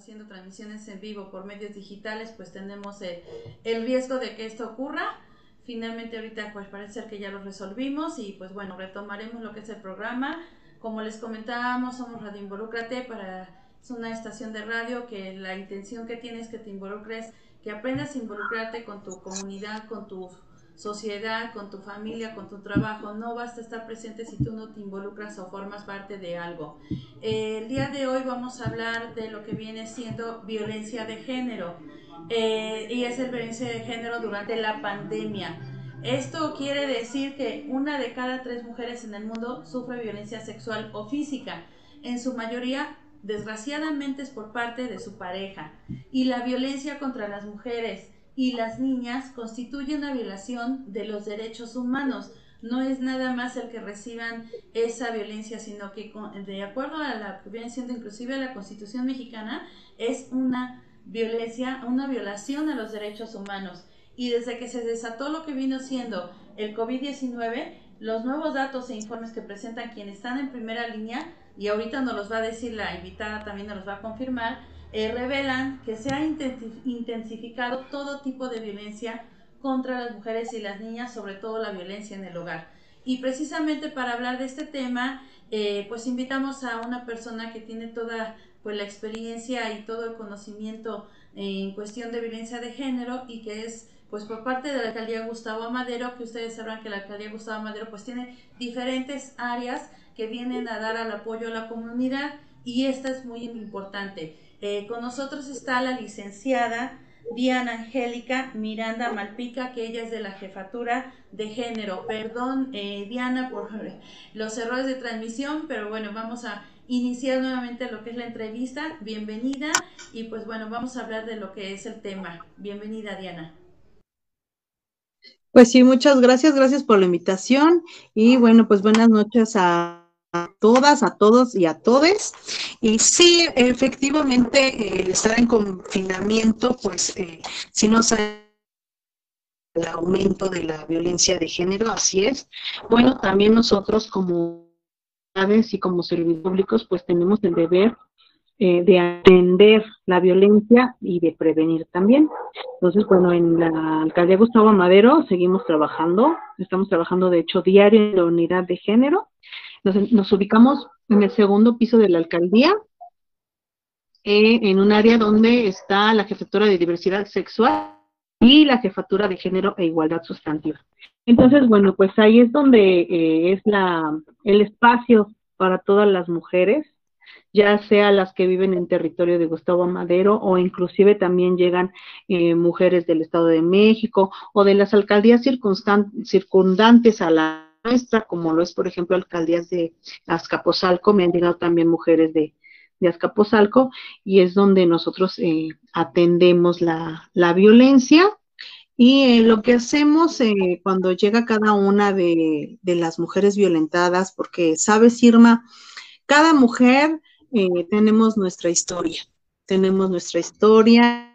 haciendo transmisiones en vivo por medios digitales, pues tenemos el, el riesgo de que esto ocurra. Finalmente ahorita pues parece ser que ya lo resolvimos y pues bueno, retomaremos lo que es el programa. Como les comentábamos, somos Radio Involúcrate para es una estación de radio que la intención que tiene es que te involucres, que aprendas a involucrarte con tu comunidad, con tu sociedad, con tu familia, con tu trabajo. No basta estar presente si tú no te involucras o formas parte de algo. El día de hoy vamos a hablar de lo que viene siendo violencia de género. Eh, y es el violencia de género durante la pandemia. Esto quiere decir que una de cada tres mujeres en el mundo sufre violencia sexual o física. En su mayoría desgraciadamente es por parte de su pareja, y la violencia contra las mujeres y las niñas constituye una violación de los derechos humanos. No es nada más el que reciban esa violencia, sino que de acuerdo a la que viene siendo inclusive la Constitución mexicana, es una violencia, una violación a los derechos humanos. Y desde que se desató lo que vino siendo el COVID-19, los nuevos datos e informes que presentan quienes están en primera línea y ahorita nos los va a decir la invitada, también nos los va a confirmar, eh, revelan que se ha intensificado todo tipo de violencia contra las mujeres y las niñas, sobre todo la violencia en el hogar. Y precisamente para hablar de este tema, eh, pues invitamos a una persona que tiene toda pues la experiencia y todo el conocimiento en cuestión de violencia de género y que es pues por parte de la alcaldía Gustavo Amadero, que ustedes sabrán que la alcaldía Gustavo Amadero pues tiene diferentes áreas que vienen a dar al apoyo a la comunidad y esta es muy importante. Eh, con nosotros está la licenciada Diana Angélica Miranda Malpica, que ella es de la jefatura de género. Perdón, eh, Diana, por los errores de transmisión, pero bueno, vamos a iniciar nuevamente lo que es la entrevista. Bienvenida y pues bueno, vamos a hablar de lo que es el tema. Bienvenida, Diana. Pues sí, muchas gracias, gracias por la invitación y bueno, pues buenas noches a a todas, a todos y a todes. Y sí, efectivamente, el estar en confinamiento, pues eh, si nos el aumento de la violencia de género, así es. Bueno, también nosotros como y como servidores públicos, pues tenemos el deber eh, de atender la violencia y de prevenir también. Entonces, bueno, en la alcaldía Gustavo Madero seguimos trabajando, estamos trabajando de hecho diario en la unidad de género nos, ubicamos en el segundo piso de la alcaldía, eh, en un área donde está la jefatura de diversidad sexual y la jefatura de género e igualdad sustantiva. Entonces, bueno, pues ahí es donde eh, es la, el espacio para todas las mujeres, ya sea las que viven en territorio de Gustavo Madero o inclusive también llegan eh, mujeres del Estado de México o de las alcaldías circundantes a la nuestra, como lo es, por ejemplo, alcaldías de Azcapotzalco, me han llegado también mujeres de, de Azcapotzalco, y es donde nosotros eh, atendemos la, la, violencia. Y eh, lo que hacemos eh, cuando llega cada una de, de, las mujeres violentadas, porque sabes, Irma, cada mujer tenemos nuestra historia, tenemos nuestra historia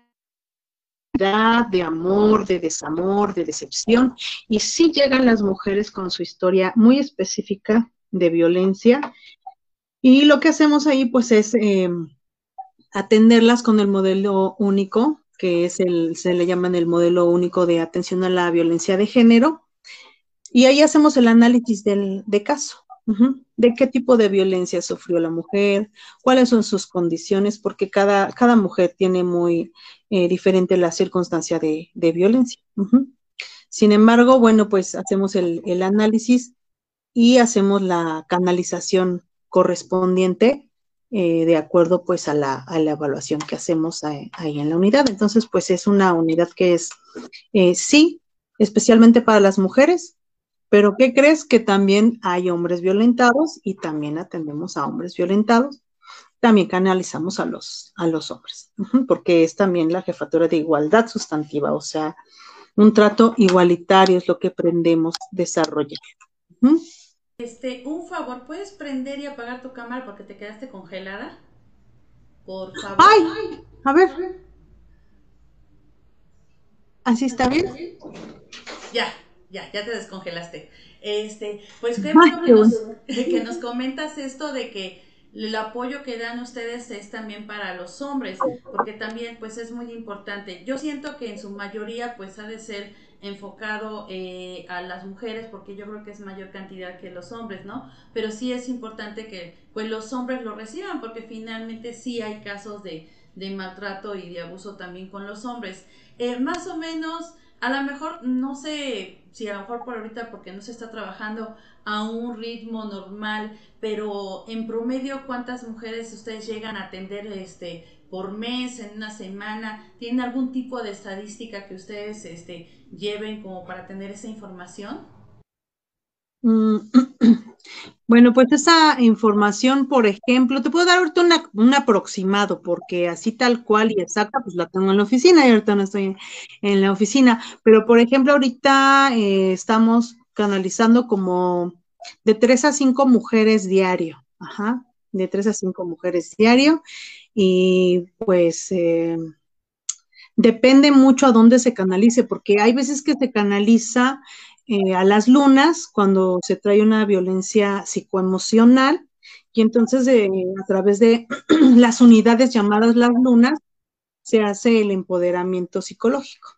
de amor, de desamor, de decepción. Y sí llegan las mujeres con su historia muy específica de violencia. Y lo que hacemos ahí, pues, es eh, atenderlas con el modelo único, que es el, se le llaman el modelo único de atención a la violencia de género. Y ahí hacemos el análisis del, de caso de qué tipo de violencia sufrió la mujer, cuáles son sus condiciones, porque cada, cada mujer tiene muy eh, diferente la circunstancia de, violencia. Sin embargo, bueno, pues hacemos el, análisis y hacemos la canalización correspondiente eh, de acuerdo pues a la, a la, evaluación que hacemos ahí, en la unidad. Entonces, pues es una unidad que es, eh, sí, especialmente para las mujeres, pero ¿qué crees? Que también hay hombres violentados y también atendemos a hombres violentados. También canalizamos a los, a los hombres, porque es también la jefatura de igualdad sustantiva, o sea, un trato igualitario es lo que aprendemos desarrollar. Este, un favor, ¿puedes prender y apagar tu cámara porque te quedaste congelada? Por favor. ¡Ay! A ver. ¿Así está bien? Ya, ya, ya te descongelaste. Este, pues qué bueno que nos, que nos comentas esto de que el apoyo que dan ustedes es también para los hombres, porque también pues es muy importante. Yo siento que en su mayoría pues ha de ser enfocado eh, a las mujeres porque yo creo que es mayor cantidad que los hombres, ¿no? Pero sí es importante que pues los hombres lo reciban porque finalmente sí hay casos de, de maltrato y de abuso también con los hombres. Eh, más o menos, a lo mejor, no sé si a lo mejor por ahorita porque no se está trabajando a un ritmo normal, pero en promedio, ¿cuántas mujeres ustedes llegan a atender este por mes, en una semana? ¿Tienen algún tipo de estadística que ustedes este, lleven como para tener esa información? Bueno, pues esa información, por ejemplo, te puedo dar ahorita un aproximado, porque así tal cual y exacta, pues la tengo en la oficina y ahorita no estoy en, la oficina. Pero, por ejemplo, ahorita eh, estamos canalizando como de tres a cinco mujeres diario, ajá, de tres a cinco mujeres diario. Y pues eh, depende mucho a dónde se canalice, porque hay veces que se canaliza eh, a las lunas cuando se trae una violencia psicoemocional y entonces eh, a través de las unidades llamadas las lunas se hace el empoderamiento psicológico.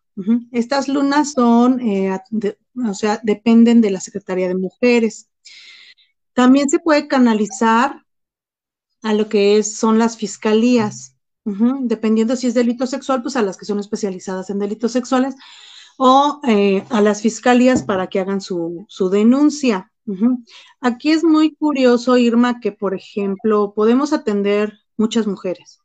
Estas lunas son, eh, o sea, dependen de la Secretaría de Mujeres. También se puede canalizar a lo que son las fiscalías, dependiendo si es delito sexual, pues a las que son especializadas en delitos sexuales, o eh, a las fiscalías para que hagan su, denuncia. Aquí es muy curioso, Irma, que, por ejemplo, podemos atender muchas mujeres.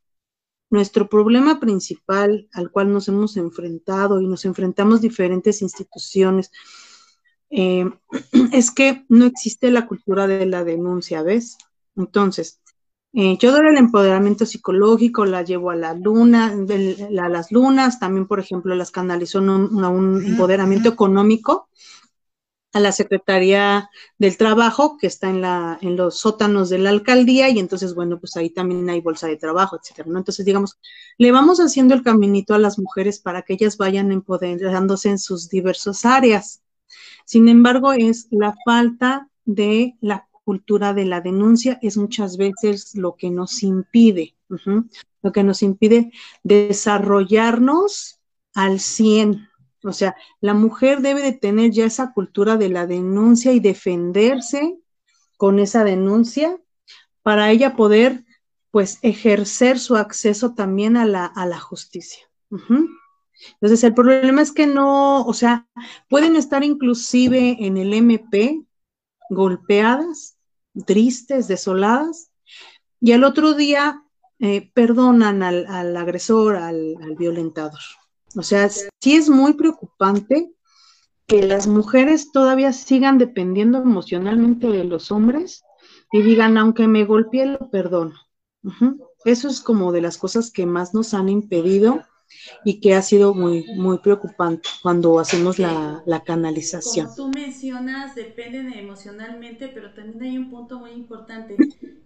Nuestro problema principal al cual nos hemos enfrentado y nos enfrentamos diferentes instituciones eh, es que no existe la cultura de la denuncia, ¿ves? Entonces, eh, yo doy el empoderamiento psicológico, la llevo a la luna, a las lunas, también, por ejemplo, las canalizo un, un empoderamiento económico a la Secretaría del Trabajo, que está en, la, en los sótanos de la alcaldía, y entonces, bueno, pues ahí también hay bolsa de trabajo, etcétera, ¿no? Entonces, digamos, le vamos haciendo el caminito a las mujeres para que ellas vayan empoderándose en sus diversas áreas. Sin embargo, es la falta de la cultura de la denuncia es muchas veces lo que nos impide, lo que nos impide desarrollarnos al 100. O sea, la mujer debe de tener ya esa cultura de la denuncia y defenderse con esa denuncia para ella poder, pues, ejercer su acceso también a la, a la justicia. Entonces, el problema es que no, o sea, pueden estar inclusive en el MP golpeadas, tristes, desoladas, y al otro día eh, perdonan al, agresor, al, violentador. O sea, sí es muy preocupante que las mujeres todavía sigan dependiendo emocionalmente de los hombres y digan, aunque me golpee, lo perdono. Eso es como de las cosas que más nos han impedido y que ha sido muy, muy preocupante cuando hacemos la, canalización. Como tú mencionas, dependen emocionalmente, pero también hay un punto muy importante,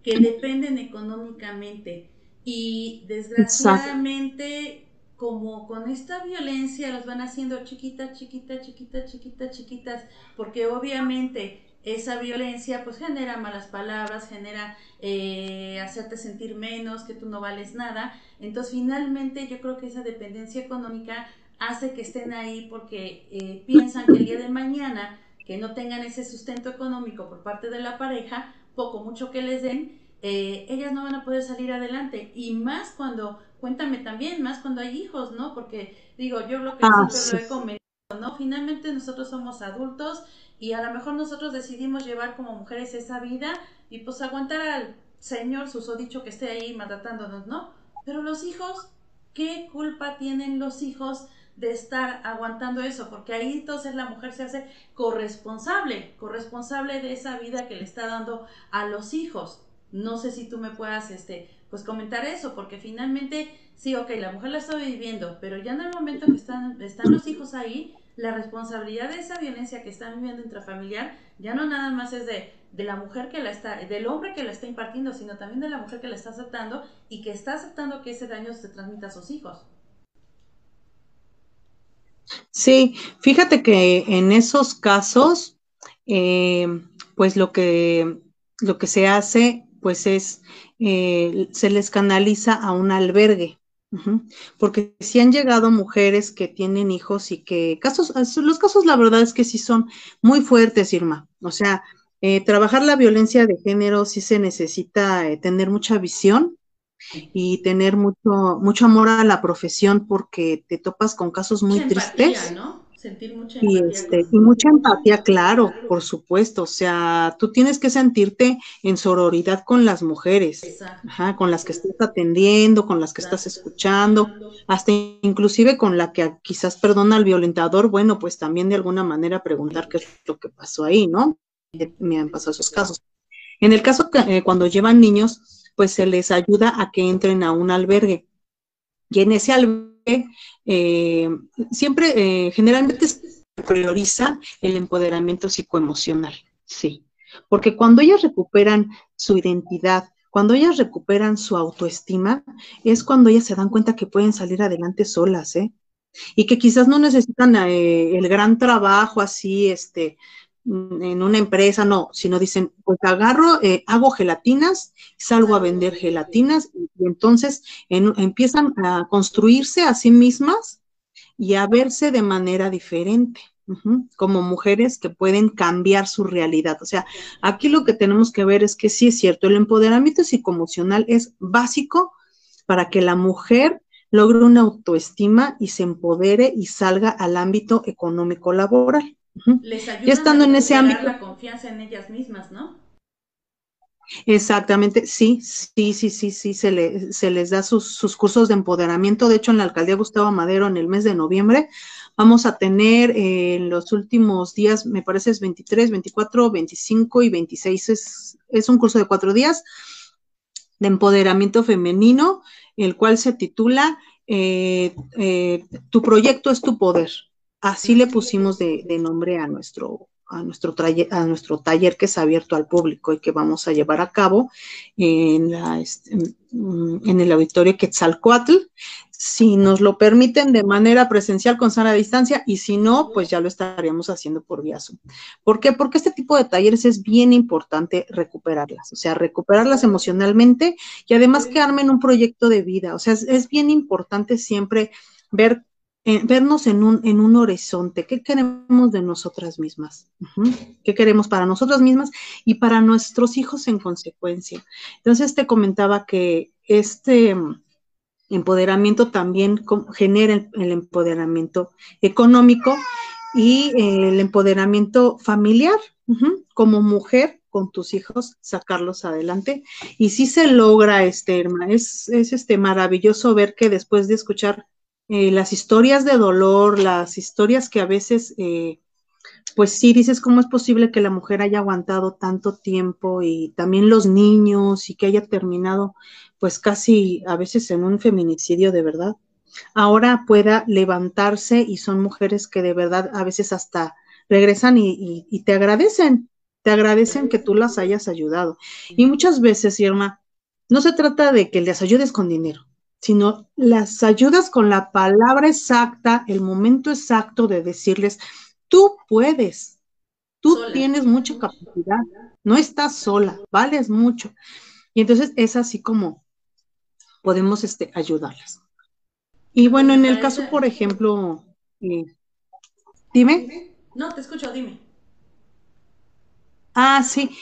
que dependen económicamente. Y desgraciadamente, como con esta violencia, los van haciendo chiquitas, chiquitas, chiquitas, chiquitas, chiquitas, porque obviamente esa violencia pues genera malas palabras, genera eh, hacerte sentir menos, que tú no vales nada. Entonces finalmente yo creo que esa dependencia económica hace que estén ahí porque eh, piensan que el día de mañana que no tengan ese sustento económico por parte de la pareja, poco, mucho que les den, eh, ellas no van a poder salir adelante. Y más cuando, cuéntame también, más cuando hay hijos, ¿no? Porque digo, yo lo que ah, siempre lo he comentado, ¿no? Finalmente nosotros somos adultos y a lo mejor nosotros decidimos llevar como mujeres esa vida y pues aguantar al Señor susodicho que esté ahí maltratándonos, ¿no? Pero los hijos, ¿qué culpa tienen los hijos de estar aguantando eso? Porque ahí entonces la mujer se hace corresponsable, corresponsable de esa vida que le está dando a los hijos. No sé si tú me puedas, este, pues comentar eso, porque finalmente, sí, ok, la mujer la está viviendo, pero ya en el momento que están, están los hijos ahí, la responsabilidad de esa violencia que están viviendo intrafamiliar ya no nada más es de, de, la mujer que la está, del hombre que la está impartiendo, sino también de la mujer que la está aceptando y que está aceptando que ese daño se transmita a sus hijos. Sí, fíjate que en esos casos, eh, pues lo que, lo que se hace pues es, eh, se les canaliza a un albergue. Porque si han llegado mujeres que tienen hijos y que casos, los casos la verdad es que sí son muy fuertes, Irma. O sea, eh, trabajar la violencia de género sí se necesita eh, tener mucha visión y tener mucho, mucho amor a la profesión porque te topas con casos muy tristes. ¿no? Sentir mucha empatía. Y, este, y mucha empatía, claro, por supuesto. O sea, tú tienes que sentirte en sororidad con las mujeres, ajá, con las que estás atendiendo, con las que estás escuchando, hasta inclusive con la que quizás perdona al violentador, bueno, pues también de alguna manera preguntar qué es lo que pasó ahí, ¿no? Me han pasado esos casos. En el caso que, eh, cuando llevan niños, pues se les ayuda a que entren a un albergue. Y en ese albergue, eh, siempre, eh, generalmente se prioriza el empoderamiento psicoemocional, sí. Porque cuando ellas recuperan su identidad, cuando ellas recuperan su autoestima, es cuando ellas se dan cuenta que pueden salir adelante solas, ¿eh? Y que quizás no necesitan eh, el gran trabajo así, este, en una empresa, no, sino dicen, pues agarro, eh, hago gelatinas, salgo a vender gelatinas y, entonces empiezan a construirse a sí mismas y a verse de manera diferente, como mujeres que pueden cambiar su realidad. O sea, aquí lo que tenemos que ver es que sí es cierto, el empoderamiento psicoemocional es básico para que la mujer logre una autoestima y se empodere y salga al ámbito económico laboral. Les ayuda estando en ese ámbito. la confianza en ellas mismas, ¿no? Exactamente, sí, sí, sí, sí, sí, se, se les da sus, cursos de empoderamiento. De hecho, en la alcaldía Gustavo Madero, en el mes de noviembre, vamos a tener eh, en los últimos días, me parece es 23, 24, 25 y 26, es, es un curso de cuatro días de empoderamiento femenino, el cual se titula eh, eh, Tu proyecto es tu poder. Así le pusimos de, nombre a nuestro, a nuestro, a nuestro taller que es abierto al público y que vamos a llevar a cabo en, la, este, en el auditorio Quetzalcoatl, si nos lo permiten de manera presencial con sana distancia y si no, pues ya lo estaríamos haciendo por vía Zoom. ¿Por qué? Porque este tipo de talleres es bien importante recuperarlas, o sea, recuperarlas emocionalmente y además que armen un proyecto de vida, o sea, es, es bien importante siempre ver eh, vernos en un, en un horizonte, qué queremos de nosotras mismas, qué queremos para nosotras mismas y para nuestros hijos en consecuencia. Entonces te comentaba que este empoderamiento también genera el, empoderamiento económico y el empoderamiento familiar, como mujer con tus hijos, sacarlos adelante. Y si se logra, este, es, es este maravilloso ver que después de escuchar eh, las historias de dolor, las historias que a veces, eh, pues sí, dices cómo es posible que la mujer haya aguantado tanto tiempo y también los niños y que haya terminado pues casi a veces en un feminicidio de verdad. Ahora pueda levantarse y son mujeres que de verdad a veces hasta regresan y, y te agradecen, te agradecen que tú las hayas ayudado. Y muchas veces, Irma, no se trata de que les ayudes con dinero, sino las ayudas con la palabra exacta, el momento exacto de decirles, tú puedes, tú tienes mucha capacidad, no estás sola, vales mucho. Y entonces es así como podemos este, ayudarlas. Y bueno, en el caso, por ejemplo, eh, dime. No, te escucho, dime. Ah, sí.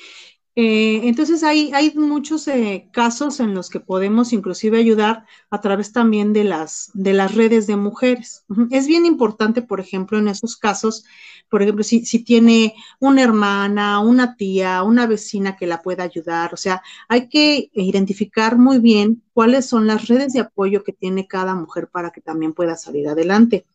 Eh, entonces hay, muchos eh, casos en los que podemos inclusive ayudar a través también de las, de las redes de mujeres. Es bien importante, por ejemplo, en esos casos, por ejemplo, si tiene una hermana, una tía, una vecina que la pueda ayudar, o sea, hay que identificar muy bien cuáles son las redes de apoyo que tiene cada mujer para que también pueda salir adelante.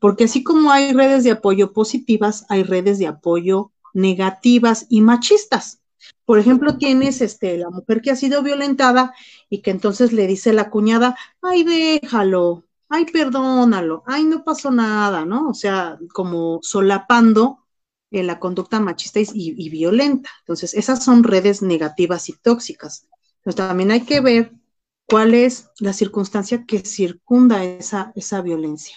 Porque así como hay redes de apoyo positivas, hay redes de apoyo negativas y machistas. Por ejemplo, tienes este, la mujer que ha sido violentada y que entonces le dice la cuñada, ay, déjalo, ay, perdónalo, ay, no pasó nada, ¿no? O sea, como solapando en la conducta machista y, violenta. Entonces, esas son redes negativas y tóxicas. Entonces, también hay que ver cuál es la circunstancia que circunda esa, esa violencia.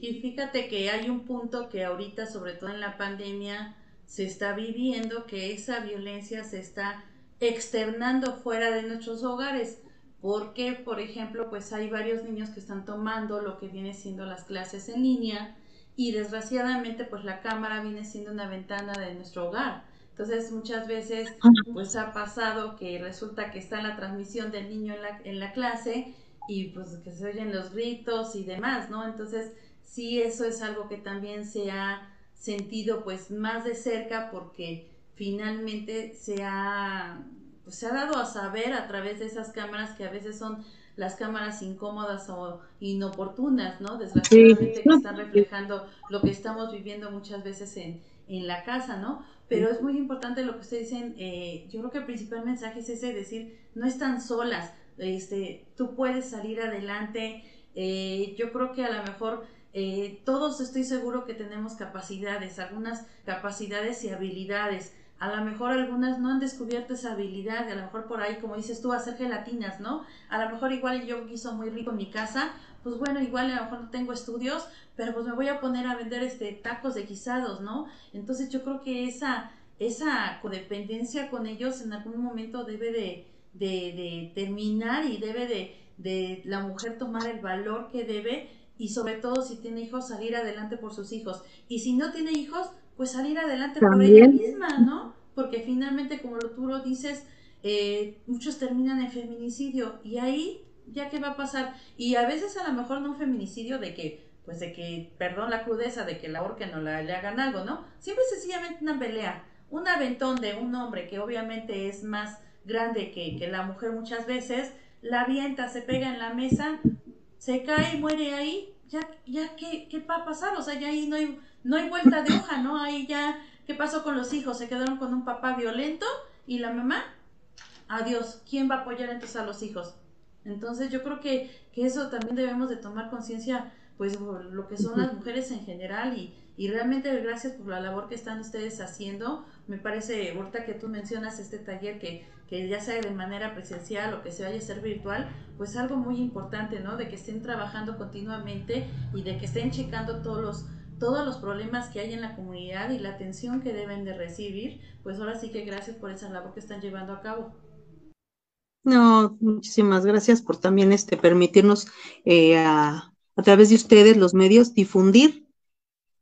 Y fíjate que hay un punto que ahorita, sobre todo en la pandemia, se está viviendo, que esa violencia se está externando fuera de nuestros hogares porque, por ejemplo, pues hay varios niños que están tomando lo que viene siendo las clases en línea y desgraciadamente pues la cámara viene siendo una ventana de nuestro hogar. Entonces muchas veces pues ha pasado que resulta que está la transmisión del niño en la, en la clase y pues que se oyen los gritos y demás, ¿no? Entonces sí eso es algo que también se ha sentido pues más de cerca porque finalmente se ha pues, se ha dado a saber a través de esas cámaras que a veces son las cámaras incómodas o inoportunas, ¿no? Desgraciadamente que están reflejando lo que estamos viviendo muchas veces en, en la casa, ¿no? Pero es muy importante lo que ustedes dicen, eh, yo creo que el principal mensaje es ese, decir, no están solas, este, tú puedes salir adelante, eh, yo creo que a lo mejor eh, todos estoy seguro que tenemos capacidades, algunas capacidades y habilidades, a lo mejor algunas no han descubierto esa habilidad, a lo mejor por ahí, como dices tú, hacer gelatinas, ¿no? A lo mejor igual yo quiso muy rico en mi casa, pues bueno, igual a lo mejor no tengo estudios, pero pues me voy a poner a vender este tacos de guisados, ¿no? Entonces yo creo que esa, esa codependencia con ellos en algún momento debe de, de, de terminar y debe de, de la mujer tomar el valor que debe y sobre todo si tiene hijos salir adelante por sus hijos y si no tiene hijos pues salir adelante por ella misma, ¿no? Porque finalmente, como tú lo dices, eh, muchos terminan en feminicidio y ahí, ¿ya qué va a pasar? Y a veces a lo mejor no un feminicidio de que, pues de que, perdón la crudeza, de que la orquen o la, le hagan algo, ¿no? Siempre sencillamente una pelea, un aventón de un hombre que obviamente es más grande que, que la mujer muchas veces, la avienta, se pega en la mesa, se cae y muere ahí, ya, ya, ¿qué, qué va a pasar? O sea, ya ahí no hay no hay vuelta de hoja, ¿no? Ahí ya, ¿qué pasó con los hijos? Se quedaron con un papá violento y la mamá, adiós, ¿quién va a apoyar entonces a los hijos? Entonces yo creo que, que eso también debemos de tomar conciencia, pues lo que son las mujeres en general y, y realmente gracias por la labor que están ustedes haciendo. Me parece, ahorita que tú mencionas este taller que, que ya sea de manera presencial o que se vaya a ser virtual, pues algo muy importante, ¿no? De que estén trabajando continuamente y de que estén checando todos los todos los problemas que hay en la comunidad y la atención que deben de recibir, pues ahora sí que gracias por esa labor que están llevando a cabo. No, muchísimas gracias por también este permitirnos eh, a, través de ustedes, los medios, difundir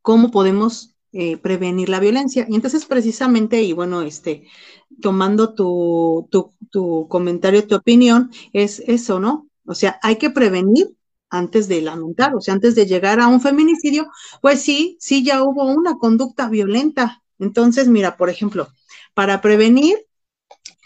cómo podemos eh, prevenir la violencia. Y entonces, precisamente, y bueno, este, tomando tu, tu, tu comentario, tu opinión, es eso, ¿no? O sea, hay que prevenir antes de lamentar, o sea, antes de llegar a un feminicidio, pues sí, sí ya hubo una conducta violenta. Entonces, mira, por ejemplo, para prevenir,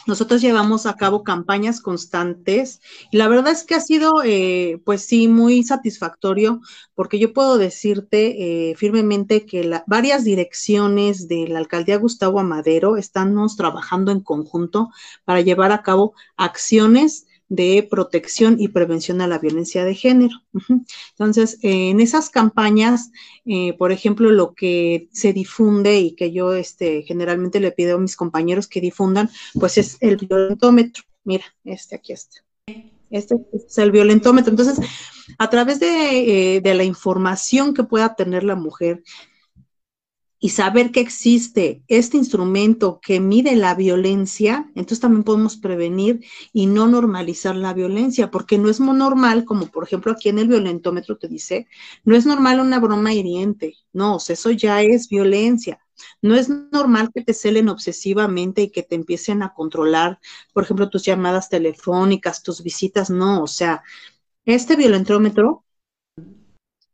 nosotros llevamos a cabo campañas constantes y la verdad es que ha sido, eh, pues sí, muy satisfactorio porque yo puedo decirte eh, firmemente que la, varias direcciones de la alcaldía Gustavo Amadero estamos trabajando en conjunto para llevar a cabo acciones de protección y prevención a la violencia de género. Entonces, en esas campañas, eh, por ejemplo, lo que se difunde y que yo este, generalmente le pido a mis compañeros que difundan, pues es el violentómetro. Mira, este aquí está. Este es el violentómetro. Entonces, a través de, eh, de la información que pueda tener la mujer, y saber que existe este instrumento que mide la violencia, entonces también podemos prevenir y no normalizar la violencia, porque no es normal, como por ejemplo aquí en el violentómetro te dice, no es normal una broma hiriente, no, eso ya es violencia. No es normal que te celen obsesivamente y que te empiecen a controlar, por ejemplo, tus llamadas telefónicas, tus visitas, no, o sea, este violentómetro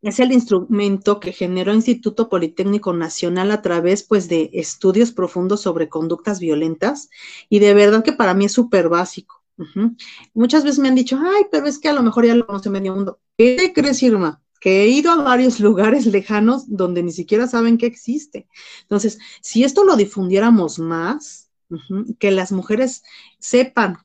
es el instrumento que generó Instituto Politécnico Nacional a través pues de estudios profundos sobre conductas violentas y de verdad que para mí es súper básico. Muchas veces me han dicho, ay, pero es que a lo mejor ya lo conoce medio mundo. ¿Qué crees, Irma? Que he ido a varios lugares lejanos donde ni siquiera saben que existe. Entonces, si esto lo difundiéramos más, que las mujeres sepan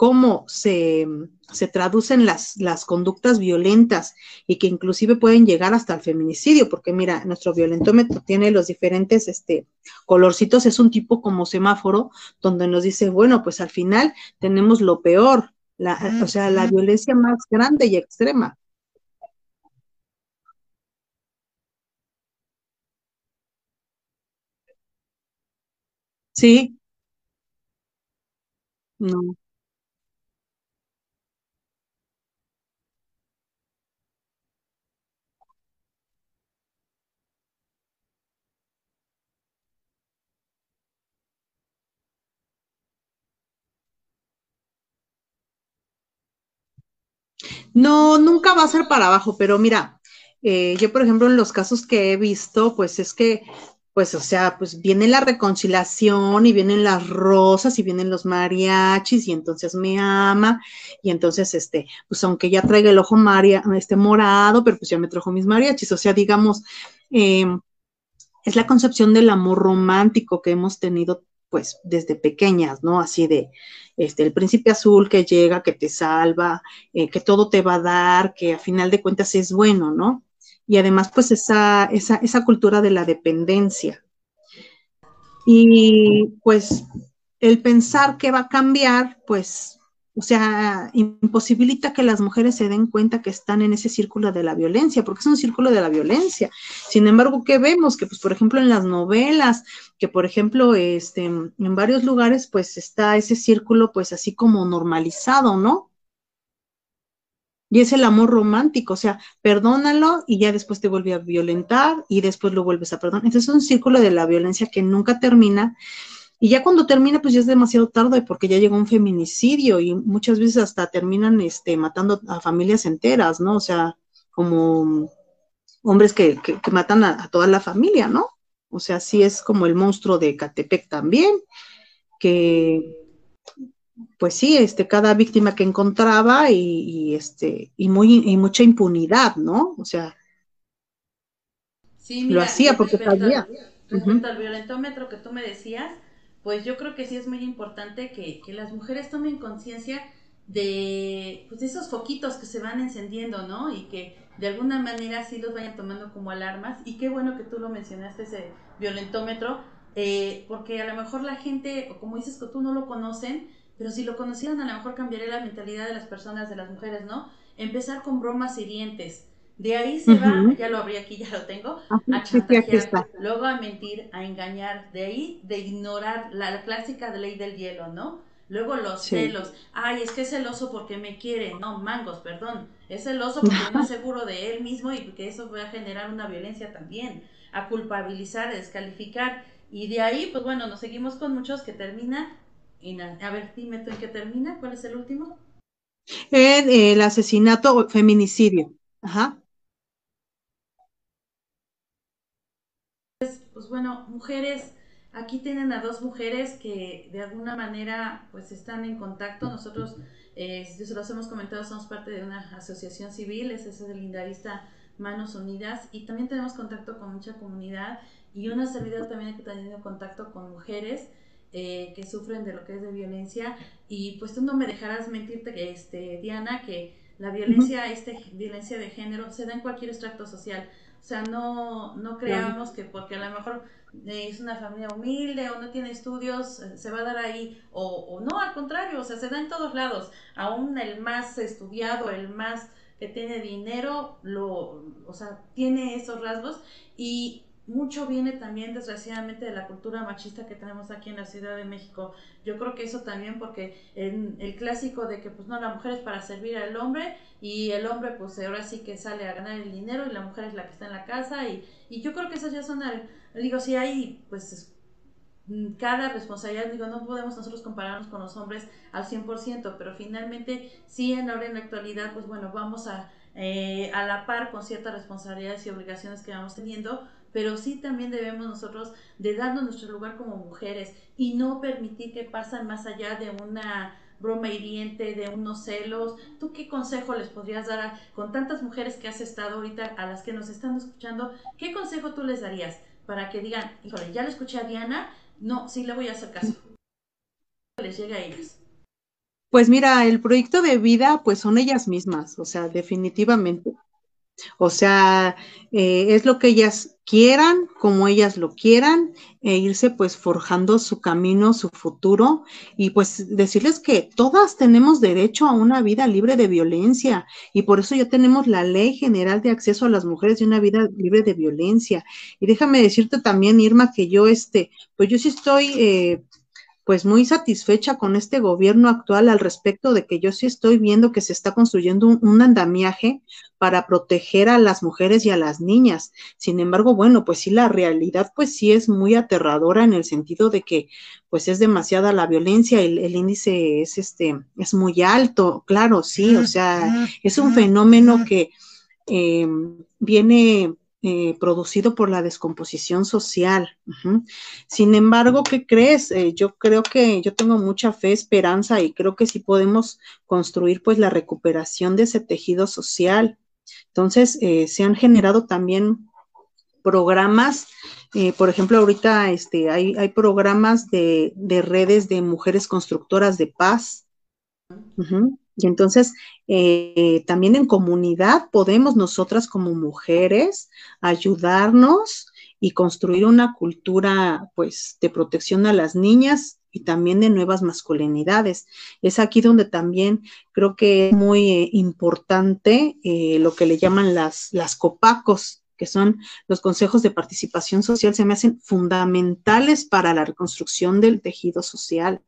cómo se, se traducen las, las, conductas violentas y que inclusive pueden llegar hasta el feminicidio, porque mira, nuestro violentómetro tiene los diferentes este, colorcitos, es un tipo como semáforo donde nos dice, bueno, pues al final tenemos lo peor, la, o sea, la violencia más grande y extrema. Sí, No. No, nunca va a ser para abajo, pero mira, eh, yo por ejemplo en los casos que he visto, pues es que, pues o sea, pues viene la reconciliación y vienen las rosas y vienen los mariachis y entonces me ama y entonces este, pues aunque ya traiga el ojo maria, este morado, pero pues ya me trajo mis mariachis, o sea, digamos, eh, es la concepción del amor romántico que hemos tenido pues desde pequeñas, ¿no? Así de, este, el príncipe azul que llega, que te salva, eh, que todo te va a dar, que a final de cuentas es bueno, ¿no? Y además, pues esa, esa, esa cultura de la dependencia. Y pues el pensar que va a cambiar, pues o sea, imposibilita que las mujeres se den cuenta que están en ese círculo de la violencia, porque es un círculo de la violencia. Sin embargo, ¿qué vemos? Que, pues, por ejemplo, en las novelas, que, por ejemplo, este, en varios lugares, pues, está ese círculo, pues, así como normalizado, ¿no? Y es el amor romántico, o sea, perdónalo y ya después te vuelve a violentar y después lo vuelves a perdonar. Entonces es un círculo de la violencia que nunca termina y ya cuando termina, pues ya es demasiado tarde porque ya llegó un feminicidio y muchas veces hasta terminan este, matando a familias enteras, ¿no? O sea, como hombres que, que, matan a, toda la familia, ¿no? O sea, sí es como el monstruo de Catepec también, que pues sí, este, cada víctima que encontraba y, este, y muy, y mucha impunidad, ¿no? O sea, sí, lo hacía porque sabía. Respecto al violentómetro que tú me decías, pues yo creo que sí es muy importante que, las mujeres tomen conciencia de pues, esos foquitos que se van encendiendo, ¿no? Y que de alguna manera sí los vayan tomando como alarmas. Y qué bueno que tú lo mencionaste, ese violentómetro, eh, porque a lo mejor la gente, o como dices que tú no lo conocen, pero si lo conocieran a lo mejor cambiaría la mentalidad de las personas, de las mujeres, ¿no? Empezar con bromas hirientes de ahí se va, ya lo abrí aquí, ya lo tengo, a chantajear, luego a mentir, a engañar, de ahí de ignorar la, clásica ley del hielo, ¿no? Luego los celos, ay, es que es celoso porque me quiere, no, mangos, perdón, es celoso porque no es seguro de él mismo y que eso va a generar una violencia también, a culpabilizar, a descalificar, y de ahí, pues bueno, nos seguimos con muchos que terminan, a ver, dime tú en qué termina, ¿cuál es el último? El, el asesinato, feminicidio, ajá. Pues bueno, mujeres, aquí tienen a dos mujeres que de alguna manera pues están en contacto. Nosotros, eh, se los hemos comentado, somos parte de una asociación civil, es ese del Lindarista Manos Unidas, y también tenemos contacto con mucha comunidad y una servidora también que ha tenido contacto con mujeres. Eh, que sufren de lo que es de violencia y pues tú no me dejarás mentirte que este Diana que la violencia este violencia de género se da en cualquier extracto social o sea, no, no creamos que porque a lo mejor es una familia humilde o no tiene estudios, eh, se va a dar ahí, o, o no, al contrario, o sea, se da en todos lados. Aún el más estudiado, el más que tiene dinero, lo, o sea, tiene esos rasgos y mucho viene también desgraciadamente de la cultura machista que tenemos aquí en la Ciudad de México. Yo creo que eso también porque el, el clásico de que pues no, la mujer es para servir al hombre y el hombre pues ahora sí que sale a ganar el dinero y la mujer es la que está en la casa y, y yo creo que esas ya son, digo, si hay pues cada responsabilidad, digo, no podemos nosotros compararnos con los hombres al 100%, pero finalmente sí en la, en la actualidad pues bueno, vamos a, eh, a la par con ciertas responsabilidades y obligaciones que vamos teniendo, pero sí también debemos nosotros de darnos nuestro lugar como mujeres y no permitir que pasen más allá de una broma hiriente, de unos celos. ¿Tú qué consejo les podrías dar con tantas mujeres que has estado ahorita, a las que nos están escuchando? ¿Qué consejo tú les darías para que digan, híjole, ya le escuché a Diana, no, sí le voy a hacer caso? Les llega a ellas. Pues mira, el proyecto de vida, pues son ellas mismas, o sea, definitivamente. O sea, eh, es lo que ellas quieran, como ellas lo quieran, e irse pues forjando su camino, su futuro, y pues decirles que todas tenemos derecho a una vida libre de violencia, y por eso ya tenemos la ley general de acceso a las mujeres de una vida libre de violencia. Y déjame decirte también, Irma, que yo este, pues yo sí estoy eh, pues muy satisfecha con este gobierno actual al respecto de que yo sí estoy viendo que se está construyendo un, andamiaje para proteger a las mujeres y a las niñas. Sin embargo, bueno, pues sí, la realidad pues sí es muy aterradora en el sentido de que pues es demasiada la violencia, el, el índice es este, es muy alto, claro, sí, o sea, es un fenómeno que eh, viene eh, producido por la descomposición social. Sin embargo, ¿qué crees? Eh, yo creo que yo tengo mucha fe, esperanza y creo que sí podemos construir pues la recuperación de ese tejido social. Entonces, eh, se han generado también programas, por ejemplo, ahorita este, hay, hay programas de, de, redes de mujeres constructoras de paz. Y entonces, eh, también en comunidad podemos nosotras como mujeres ayudarnos y construir una cultura, pues, de protección a las niñas y también de nuevas masculinidades. Es aquí donde también creo que es muy eh, importante eh, lo que le llaman las, las copacos, que son los consejos de participación social, se me hacen fundamentales para la reconstrucción del tejido social.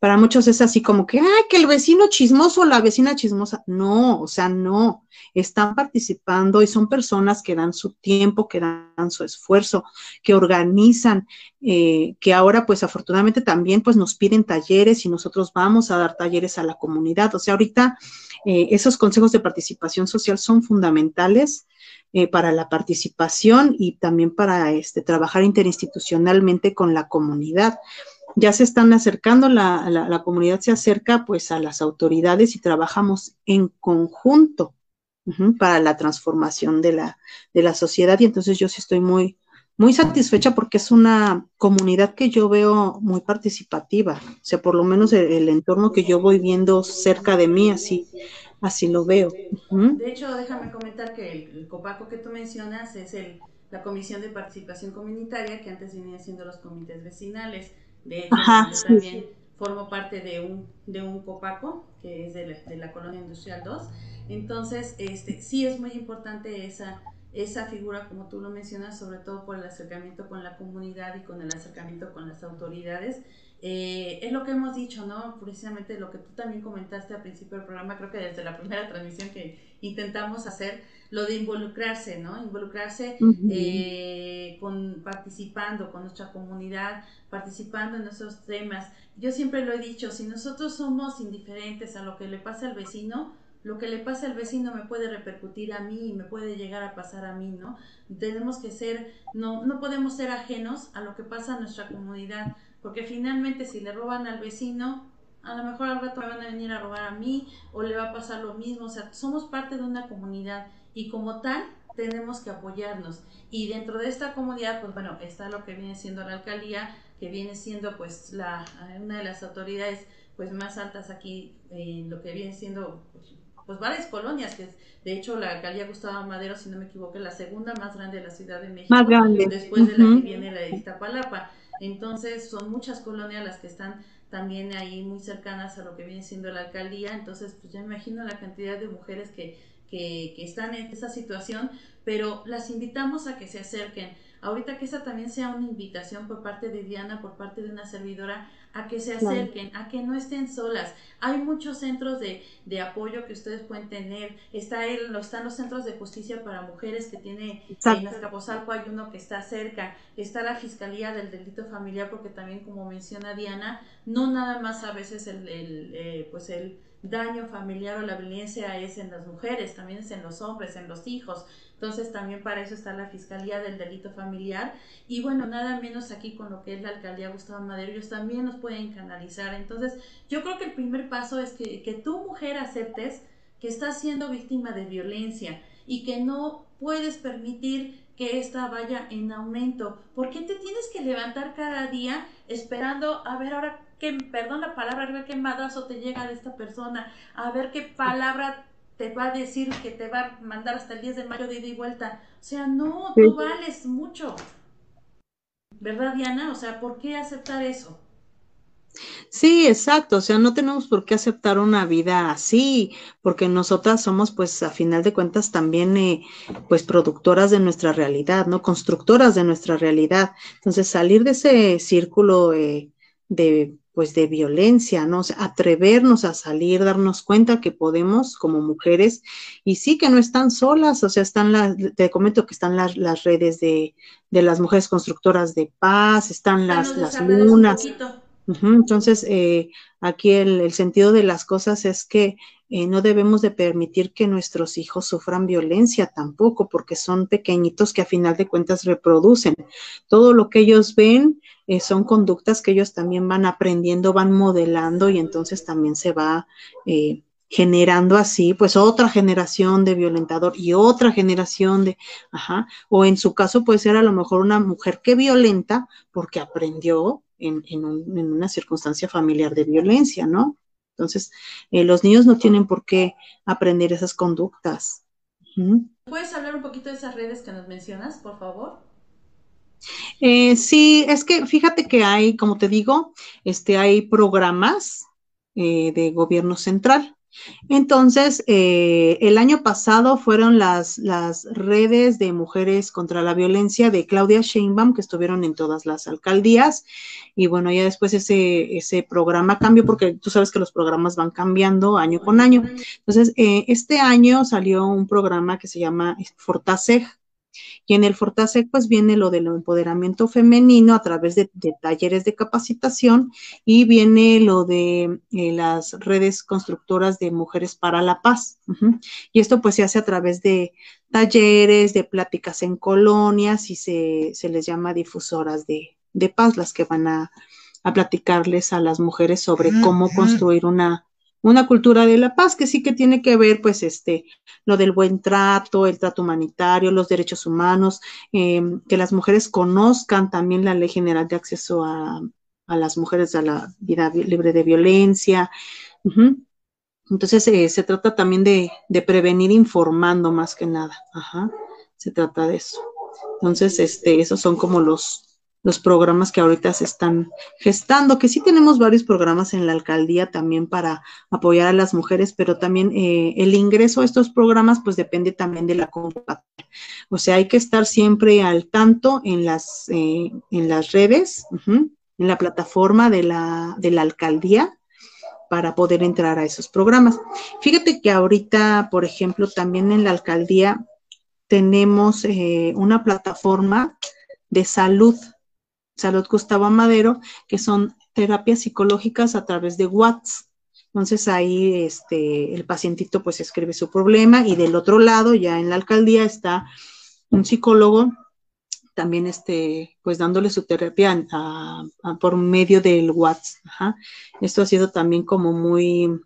Para muchos es así como que, ay, que el vecino chismoso o la vecina chismosa. No, o sea, no. Están participando y son personas que dan su tiempo, que dan su esfuerzo, que organizan, eh, que ahora pues afortunadamente también pues nos piden talleres y nosotros vamos a dar talleres a la comunidad. O sea, ahorita eh, esos consejos de participación social son fundamentales eh, para la participación y también para este, trabajar interinstitucionalmente con la comunidad. Ya se están acercando, la, la, comunidad se acerca pues a las autoridades y trabajamos en conjunto para la transformación de la, de la sociedad y entonces yo sí estoy muy, muy satisfecha porque es una comunidad que yo veo muy participativa, o sea, por lo menos el, entorno que yo voy viendo cerca de mí, así, así lo veo. De hecho, déjame comentar que el, COPACO que tú mencionas es el, la Comisión de Participación Comunitaria que antes venía siendo los comités vecinales. De hecho, yo también formo parte de un, de un COPACO, que es de la, de la Colonia Industrial 2. Entonces, este, sí es muy importante esa esa figura, como tú lo mencionas, sobre todo por el acercamiento con la comunidad y con el acercamiento con las autoridades. Eh, es lo que hemos dicho, ¿no? Precisamente lo que tú también comentaste al principio del programa, creo que desde la primera transmisión que intentamos hacer, lo de involucrarse, ¿no? Involucrarse eh, con, participando con nuestra comunidad, participando en nuestros temas. Yo siempre lo he dicho, si nosotros somos indiferentes a lo que le pasa al vecino, lo que le pasa al vecino me puede repercutir a mí y me puede llegar a pasar a mí, ¿no? Tenemos que ser, no, no podemos ser ajenos a lo que pasa en nuestra comunidad, porque finalmente si le roban al vecino, a lo mejor al rato me van a venir a robar a mí o le va a pasar lo mismo, o sea, somos parte de una comunidad y como tal tenemos que apoyarnos. Y dentro de esta comunidad, pues bueno, está lo que viene siendo la alcaldía, que viene siendo pues la, una de las autoridades pues más altas aquí en lo que viene siendo pues, pues varias colonias, que es, de hecho la alcaldía Gustavo Madero, si no me equivoco, es la segunda más grande de la Ciudad de México, más grande. después de la que viene la de Iztapalapa. Entonces son muchas colonias las que están también ahí muy cercanas a lo que viene siendo la alcaldía, entonces pues ya me imagino la cantidad de mujeres que, que, que están en esa situación, pero las invitamos a que se acerquen. Ahorita que esa también sea una invitación por parte de Diana, por parte de una servidora, a que se acerquen, a que no estén solas. Hay muchos centros de, de apoyo que ustedes pueden tener. Está el, están los centros de justicia para mujeres que tiene en Azcapotzalco, hay uno que está cerca. Está la Fiscalía del Delito Familiar, porque también, como menciona Diana, no nada más a veces el, el eh, pues el daño familiar o la violencia es en las mujeres, también es en los hombres, en los hijos. Entonces también para eso está la Fiscalía del Delito Familiar. Y bueno, nada menos aquí con lo que es la Alcaldía Gustavo Madero, ellos también nos pueden canalizar. Entonces yo creo que el primer paso es que, tu mujer aceptes que estás siendo víctima de violencia y que no puedes permitir que esta vaya en aumento. ¿Por qué te tienes que levantar cada día esperando a ver ahora qué, perdón la palabra, a ver qué madrazo te llega de esta persona, a ver qué palabra te va a decir que te va a mandar hasta el 10 de mayo de ida y vuelta. O sea, no, tú vales mucho. ¿Verdad, Diana? O sea, ¿por qué aceptar eso? Sí, exacto, o sea, no tenemos por qué aceptar una vida así, porque nosotras somos, pues, a final de cuentas, también, eh, pues, productoras de nuestra realidad, ¿no? Constructoras de nuestra realidad. Entonces, salir de ese círculo eh, de pues de violencia, ¿no? atrevernos a salir, darnos cuenta que podemos como mujeres y sí que no están solas, o sea, están las, te comento que están las, las redes de, de, las mujeres constructoras de paz, están las, las lunas. Entonces, eh, aquí el, sentido de las cosas es que eh, no debemos de permitir que nuestros hijos sufran violencia tampoco, porque son pequeñitos que a final de cuentas reproducen. Todo lo que ellos ven eh, son conductas que ellos también van aprendiendo, van modelando y entonces también se va generando así, pues otra generación de violentador y otra generación de, ajá, o en su caso puede ser a lo mejor una mujer que violenta porque aprendió en, en, un, en una circunstancia familiar de violencia, ¿no? Entonces, eh, los niños no tienen por qué aprender esas conductas. ¿Puedes hablar un poquito de esas redes que nos mencionas, por favor? Eh, sí, es que fíjate que hay, como te digo, este, hay programas eh, de gobierno central. Entonces, eh, el año pasado fueron las, las redes de mujeres contra la violencia de Claudia Sheinbaum, que estuvieron en todas las alcaldías. Y bueno, ya después ese, ese programa cambió, porque tú sabes que los programas van cambiando año con año. Entonces, eh, este año salió un programa que se llama Fortaseg, y en el Fortasec, pues viene lo del empoderamiento femenino a través de, talleres de capacitación y viene lo de eh, las redes constructoras de mujeres para la paz. Y esto pues se hace a través de talleres, de pláticas en colonias y se, se les llama difusoras de, de, paz, las que van a, a platicarles a las mujeres sobre cómo construir una una cultura de la paz que sí que tiene que ver, pues, este, lo del buen trato, el trato humanitario, los derechos humanos, eh, que las mujeres conozcan también la ley general de acceso a, las mujeres a la vida libre de violencia. Entonces, eh, se trata también de, de, prevenir informando más que nada. Ajá. Se trata de eso. Entonces, este, esos son como los, los programas que ahorita se están gestando, que sí tenemos varios programas en la alcaldía también para apoyar a las mujeres, pero también eh, el ingreso a estos programas pues depende también de la convocatoria. O sea, hay que estar siempre al tanto en las, eh, en las redes, en la plataforma de la, de la alcaldía para poder entrar a esos programas. Fíjate que ahorita, por ejemplo, también en la alcaldía tenemos eh, una plataforma de salud Salud Gustavo Madero, que son terapias psicológicas a través de WhatsApp. Entonces ahí este, el pacientito pues escribe su problema y del otro lado, ya en la alcaldía, está un psicólogo también este, pues dándole su terapia por medio del WhatsApp. Esto ha sido también como muy,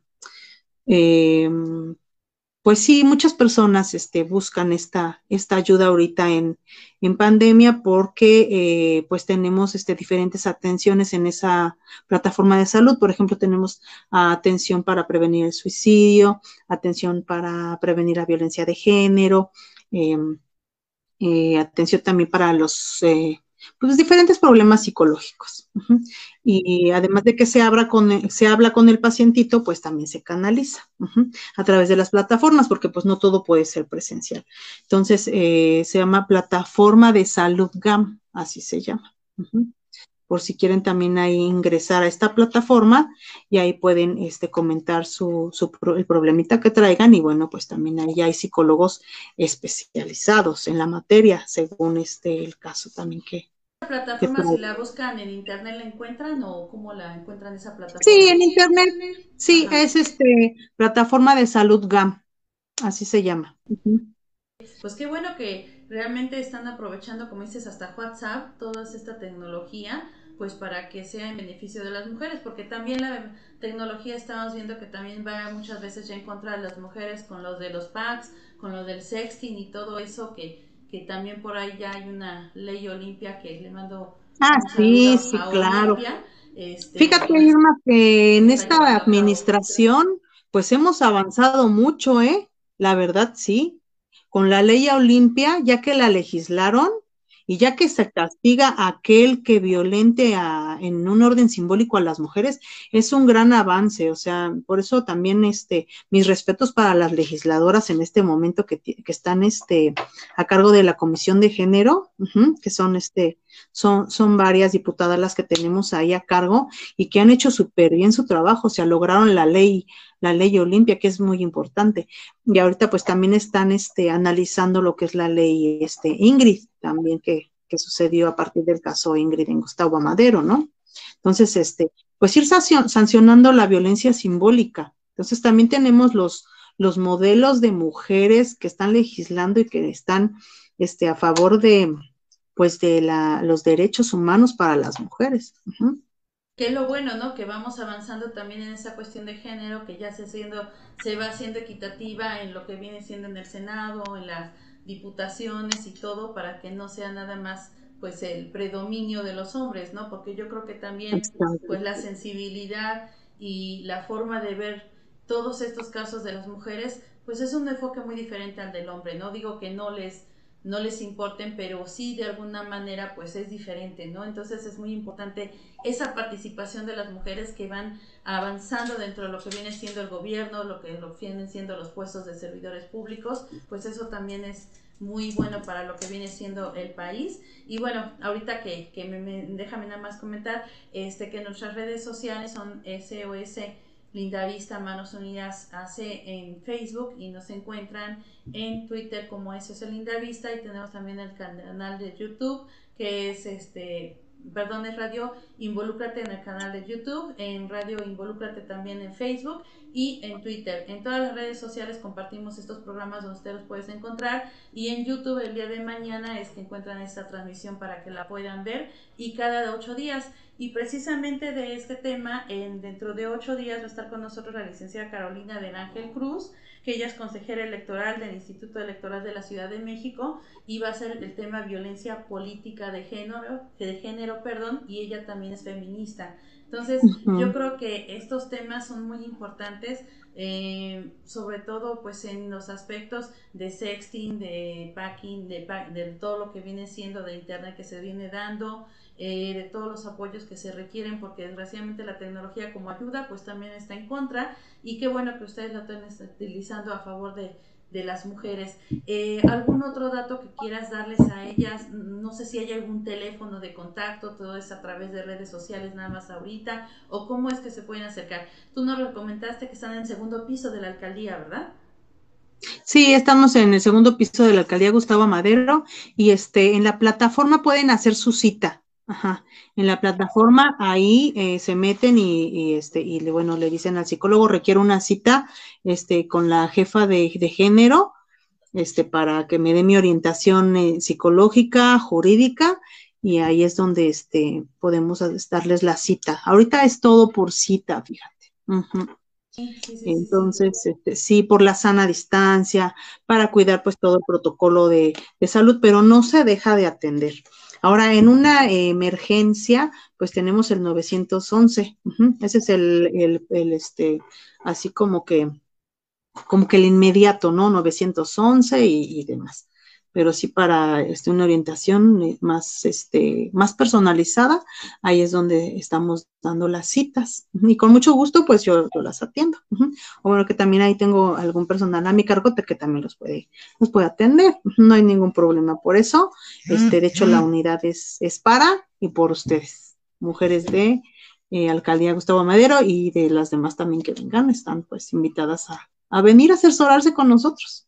eh, pues sí, muchas personas este, buscan esta, esta ayuda ahorita en, en pandemia porque eh, pues tenemos este, diferentes atenciones en esa plataforma de salud. Por ejemplo, tenemos atención para prevenir el suicidio, atención para prevenir la violencia de género, em, eh, atención también para los eh, pues, diferentes problemas psicológicos. Y además de que se habla, con, se habla con el pacientito, pues también se canaliza a través de las plataformas, porque pues no todo puede ser presencial. Entonces, eh, se llama Plataforma de Salud GAM, así se llama. Por si quieren también ahí ingresar a esta plataforma y ahí pueden este, comentar su, su, el problemita que traigan y bueno, pues también ahí hay psicólogos especializados en la materia, según este el caso también que, plataforma, si la buscan en internet, la encuentran o cómo la encuentran esa plataforma? Sí, en internet. Sí, es este plataforma de salud GAM, así se llama. Pues qué bueno que realmente están aprovechando, como dices, hasta WhatsApp, toda esta tecnología, pues para que sea en beneficio de las mujeres, porque también la tecnología estamos viendo que también va muchas veces ya en contra de las mujeres con los de los packs, con lo del sexting y todo eso que que también por ahí ya hay una ley Olimpia que le mando. Ah, sí, sí, claro. Este, Fíjate, pues, Irma, que en esta administración, pues hemos avanzado mucho, ¿eh? La verdad, sí. Con la ley Olimpia, ya que la legislaron, y ya que se castiga a aquel que violente a, en un orden simbólico a las mujeres, es un gran avance, o sea, por eso también este, mis respetos para las legisladoras en este momento que, que están este, a cargo de la Comisión de Género, que son este, son, son varias diputadas las que tenemos ahí a cargo y que han hecho súper bien su trabajo, o sea, lograron la ley, la ley Olimpia, que es muy importante. Y ahorita pues también están este, analizando lo que es la ley este, Ingrid, también que, que sucedió a partir del caso Ingrid en Gustavo Amadero, ¿no? Entonces, este, pues ir sancionando la violencia simbólica. Entonces también tenemos los, los modelos de mujeres que están legislando y que están este, a favor de, pues de la, los derechos humanos para las mujeres. Que es lo bueno, ¿no? Que vamos avanzando también en esa cuestión de género, que ya se, siendo, se va haciendo equitativa en lo que viene siendo en el Senado, en las diputaciones y todo, para que no sea nada más pues el predominio de los hombres, ¿no? Porque yo creo que también pues la sensibilidad y la forma de ver todos estos casos de las mujeres, pues es un enfoque muy diferente al del hombre, ¿no? Digo que no les no les importen, pero sí de alguna manera pues es diferente, ¿no? Entonces es muy importante esa participación de las mujeres que van avanzando dentro de lo que viene siendo el gobierno, lo que lo vienen siendo los puestos de servidores públicos, pues eso también es muy bueno para lo que viene siendo el país. Y bueno, ahorita que, que me, déjame nada más comentar, este que nuestras redes sociales son SOS Linda Vista Manos Unidas hace en Facebook y nos encuentran en Twitter como SOS Linda Vista y tenemos también el canal de YouTube que es este perdón, es Radio Involúcrate en el canal de YouTube, en Radio Involúcrate también en Facebook y en Twitter. En todas las redes sociales compartimos estos programas donde ustedes los pueden encontrar y en YouTube el día de mañana es que encuentran esta transmisión para que la puedan ver y cada ocho días. Y precisamente de este tema, en, dentro de ocho días va a estar con nosotros la licenciada Carolina del Ángel Cruz, que ella es consejera electoral del Instituto Electoral de la Ciudad de México y va a ser el tema violencia política de género, de género, perdón, y ella también es feminista. Entonces, yo creo que estos temas son muy importantes, eh, sobre todo pues en los aspectos de sexting, de packing, de, de todo lo que viene siendo de Internet que se viene dando, eh, de todos los apoyos que se requieren, porque desgraciadamente la tecnología como ayuda pues también está en contra y qué bueno que ustedes la estén utilizando a favor de, de las mujeres. Eh, ¿Algún otro dato que quieras darles a ellas? No sé si hay algún teléfono de contacto, todo es a través de redes sociales nada más ahorita, o cómo es que se pueden acercar. Tú nos comentaste que están en el segundo piso de la alcaldía, ¿verdad? Sí, estamos en el segundo piso de la alcaldía Gustavo Madero y este en la plataforma pueden hacer su cita. Ajá. En la plataforma ahí eh, se meten y, este y bueno le dicen al psicólogo requiero una cita este con la jefa de, género este para que me dé mi orientación eh, psicológica jurídica y ahí es donde este podemos darles la cita. Ahorita es todo por cita, fíjate. Entonces, este, sí, por la sana distancia, para cuidar pues todo el protocolo de, de salud, pero no se deja de atender. Ahora, en una emergencia, pues tenemos el 911. Ese es el, el, este, así como que, como que el inmediato, ¿no? 911 y, y demás pero sí para este, una orientación eh, más, este, más personalizada, ahí es donde estamos dando las citas. Y con mucho gusto, pues yo, las atiendo. O bueno, que también ahí tengo algún personal a mi cargo que también los puede, los puede atender. No hay ningún problema por eso. Este, de hecho, la unidad es, es para y por ustedes, mujeres de eh, Alcaldía Gustavo Madero y de las demás también que vengan, están pues invitadas a, a venir a asesorarse con nosotros.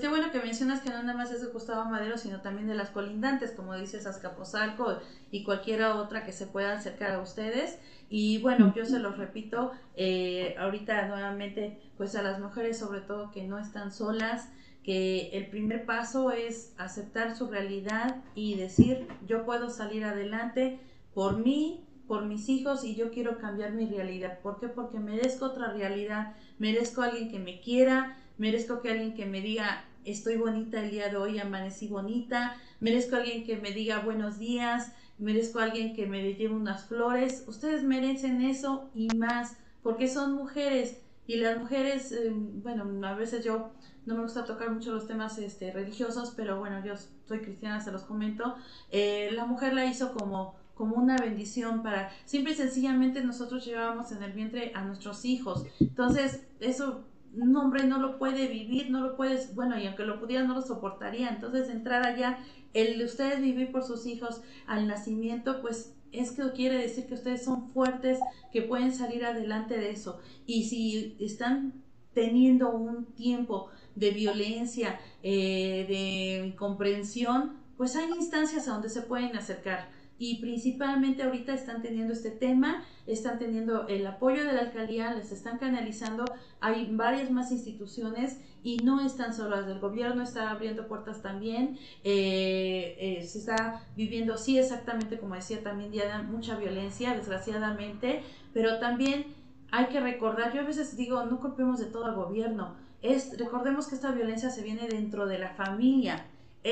Qué bueno que mencionas que no nada más es de Gustavo Madero, sino también de las colindantes, como dices Azcapotzalco y cualquiera otra que se pueda acercar a ustedes. Y bueno, yo se los repito, eh, ahorita nuevamente, pues a las mujeres sobre todo que no están solas, que el primer paso es aceptar su realidad y decir, yo puedo salir adelante por mí, por mis hijos y yo quiero cambiar mi realidad. ¿Por qué? Porque merezco otra realidad, merezco a alguien que me quiera, merezco que alguien que me diga, estoy bonita el día de hoy, amanecí bonita, merezco alguien que me diga buenos días, merezco alguien que me lleve unas flores, ustedes merecen eso y más, porque son mujeres y las mujeres, eh, bueno, a veces yo no me gusta tocar mucho los temas este, religiosos, pero bueno, yo soy cristiana, se los comento, eh, la mujer la hizo como como una bendición para, simple y sencillamente nosotros llevábamos en el vientre a nuestros hijos. Entonces, eso un hombre no lo puede vivir, no lo puedes, bueno, y aunque lo pudiera, no lo soportaría. Entonces, entrar allá, el de ustedes vivir por sus hijos al nacimiento, pues es que quiere decir que ustedes son fuertes, que pueden salir adelante de eso. Y si están teniendo un tiempo de violencia, eh, de incomprensión, pues hay instancias a donde se pueden acercar y principalmente ahorita están teniendo este tema, están teniendo el apoyo de la alcaldía, les están canalizando, hay varias más instituciones y no están solas, el gobierno está abriendo puertas también, eh, eh, se está viviendo, sí, exactamente como decía también Diana, mucha violencia, desgraciadamente, pero también hay que recordar, yo a veces digo, no culpemos de todo al gobierno, es, recordemos que esta violencia se viene dentro de la familia,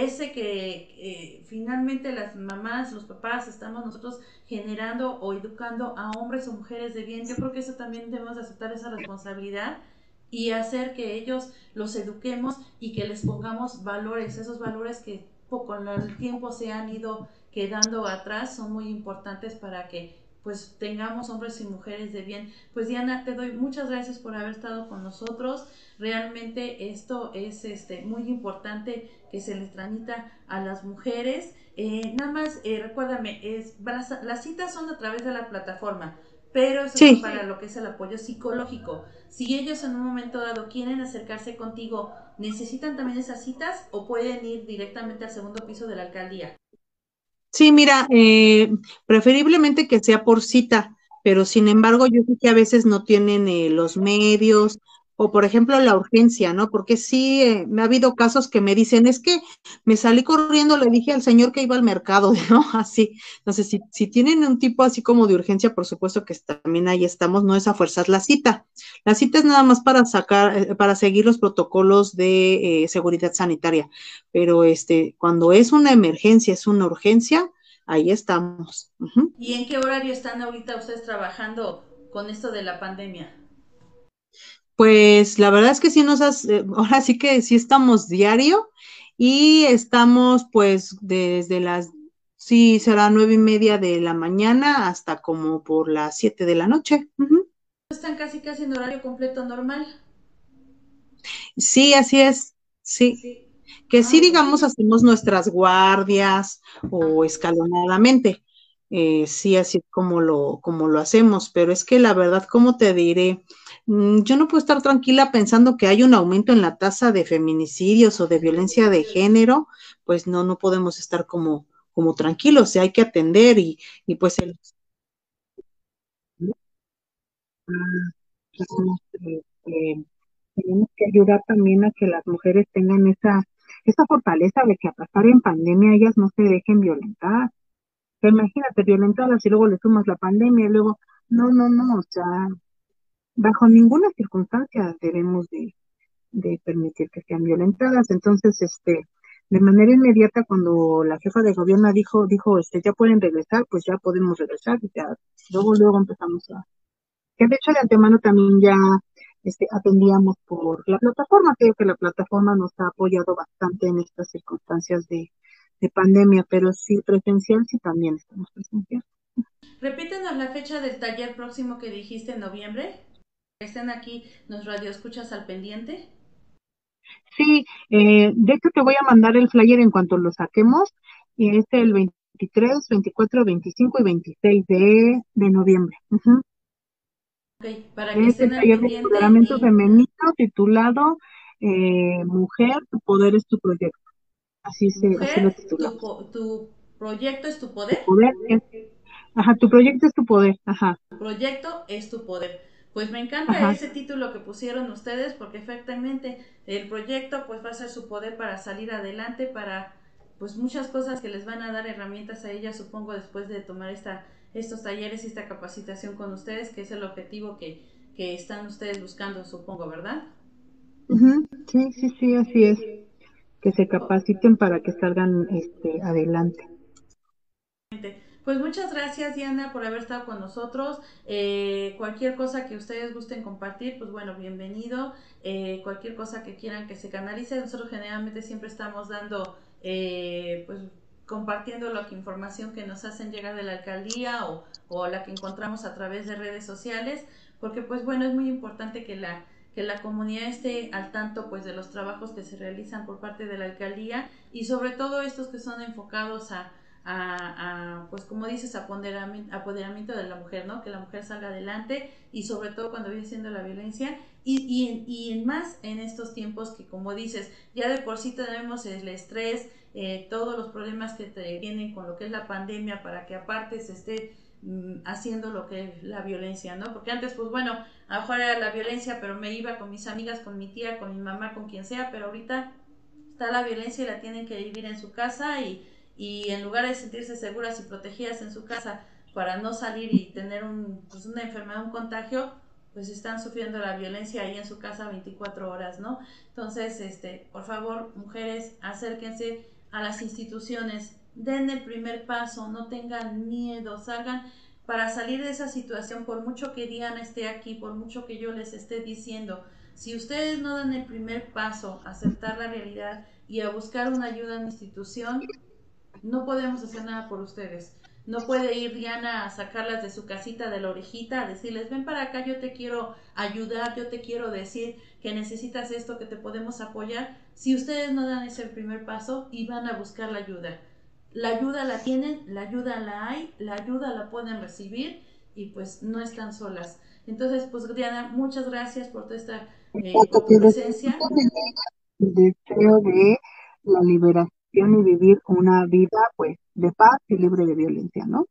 ese que finalmente las mamás, los papás, estamos nosotros generando o educando a hombres o mujeres de bien, yo creo que eso también debemos aceptar esa responsabilidad y hacer que ellos los eduquemos y que les pongamos valores, esos valores que con el tiempo se han ido quedando atrás son muy importantes para que pues tengamos hombres y mujeres de bien. Pues Diana, te doy muchas gracias por haber estado con nosotros. Realmente esto es este, muy importante que se les transmita a las mujeres. Eh, nada más, eh, recuérdame, es, las, citas son a través de la plataforma, pero eso es para lo que es el apoyo psicológico. Si ellos en un momento dado quieren acercarse contigo, ¿necesitan también esas citas o pueden ir directamente al segundo piso de la alcaldía? Sí, mira, eh, preferiblemente que sea por cita, pero sin embargo yo sé que a veces no tienen eh, los medios o por ejemplo la urgencia, ¿no? Porque sí, eh, me ha habido casos que me dicen, es que me salí corriendo, le dije al señor que iba al mercado, ¿no? Así, entonces, si, si tienen un tipo así como de urgencia, por supuesto que también ahí estamos, no es a fuerzas la cita. La cita es nada más para sacar, eh, para seguir los protocolos de eh, seguridad sanitaria, pero este, cuando es una emergencia, es una urgencia, ahí estamos. ¿Y en qué horario están ahorita ustedes trabajando con esto de la pandemia? Pues la verdad es que sí nos hace, ahora sí que sí estamos diario y estamos pues desde las, sí será nueve y media de la mañana hasta como por las siete de la noche. ¿Están casi casi en horario completo normal? Sí, así es, sí. Que sí, ah, digamos, hacemos nuestras guardias o escalonadamente. Eh, sí, así es como lo, como lo hacemos, pero es que la verdad, como te diré? Mm, yo no puedo estar tranquila pensando que hay un aumento en la tasa de feminicidios o de violencia de género, pues no, no podemos estar como, como tranquilos, hay que atender y, y pues el... tenemos que ayudar también a que las mujeres tengan esa, esa fortaleza de que a pasar en pandemia ellas no se dejen violentar. imagínate, violentadas y luego le sumas la pandemia y luego, no, no, no, o sea, bajo ninguna circunstancia debemos de, permitir que sean violentadas. Entonces, este, de manera inmediata, cuando la jefa de gobierno dijo, dijo, este, ya pueden regresar, pues ya podemos regresar, y ya, luego, luego empezamos a, que de hecho de antemano también ya, este, atendíamos por la plataforma, creo que la plataforma nos ha apoyado bastante en estas circunstancias de, de pandemia, pero sí presencial, sí también estamos presencial. Repítenos la fecha del taller próximo que dijiste en noviembre estén aquí nos radio escuchas al pendiente? Sí, eh, de hecho te voy a mandar el flyer en cuanto lo saquemos. Y es el 23, 24, 25 y 26 de, de noviembre. para que estén taller de empoderamiento femenino titulado eh, Mujer, tu poder es tu proyecto. Así se así lo tu, tu, proyecto es tu poder. Tu poder ajá, tu proyecto es tu poder. Ajá. Tu proyecto es tu poder. Pues me encanta ese título que pusieron ustedes porque efectivamente el proyecto pues va a ser su poder para salir adelante, para pues muchas cosas que les van a dar herramientas a ellas, supongo, después de tomar esta, estos talleres y esta capacitación con ustedes, que es el objetivo que, que están ustedes buscando, supongo, ¿verdad? Sí, sí, sí, así es. Que se capaciten para que salgan este, adelante Pues muchas gracias Diana por haber estado con nosotros. Eh, cualquier cosa que ustedes gusten compartir, pues bueno, bienvenido. Eh, cualquier cosa que quieran que se canalice, nosotros generalmente siempre estamos dando, eh, pues compartiendo la información que nos hacen llegar de la alcaldía o, o la que encontramos a través de redes sociales, porque pues bueno, es muy importante que la que la comunidad esté al tanto pues de los trabajos que se realizan por parte de la alcaldía y sobre todo estos que son enfocados a, a, pues como dices, apoderamiento, apoderamiento, de la mujer, ¿no? Que la mujer salga adelante y sobre todo cuando viene siendo la violencia y, y, y en más en estos tiempos que como dices, ya de por sí tenemos el estrés, eh, todos los problemas que te vienen con lo que es la pandemia para que aparte se esté mm, haciendo lo que es la violencia, ¿no? Porque antes, pues bueno, a era la violencia, pero me iba con mis amigas, con mi tía, con mi mamá, con quien sea, pero ahorita está la violencia y la tienen que vivir en su casa y, y en lugar de sentirse seguras y protegidas en su casa para no salir y tener un, pues una enfermedad, un contagio, pues están sufriendo la violencia ahí en su casa 24 horas, ¿no? Entonces, este, por favor, mujeres, acérquense a las instituciones, den el primer paso, no tengan miedo, salgan para salir de esa situación, por mucho que Diana esté aquí, por mucho que yo les esté diciendo, si ustedes no dan el primer paso a aceptar la realidad y a buscar una ayuda en la institución, no podemos hacer nada por ustedes. No puede ir Diana a sacarlas de su casita de la orejita, a decirles, ven para acá, yo te quiero ayudar, yo te quiero decir que necesitas esto, que te podemos apoyar, si ustedes no dan ese primer paso y van a buscar la ayuda la ayuda la tienen, la ayuda la hay, la ayuda la pueden recibir y pues no están solas. Entonces, pues Diana, muchas gracias por toda esta eh, presencia. Deseo de la liberación y vivir una vida pues de paz y libre de violencia, ¿no?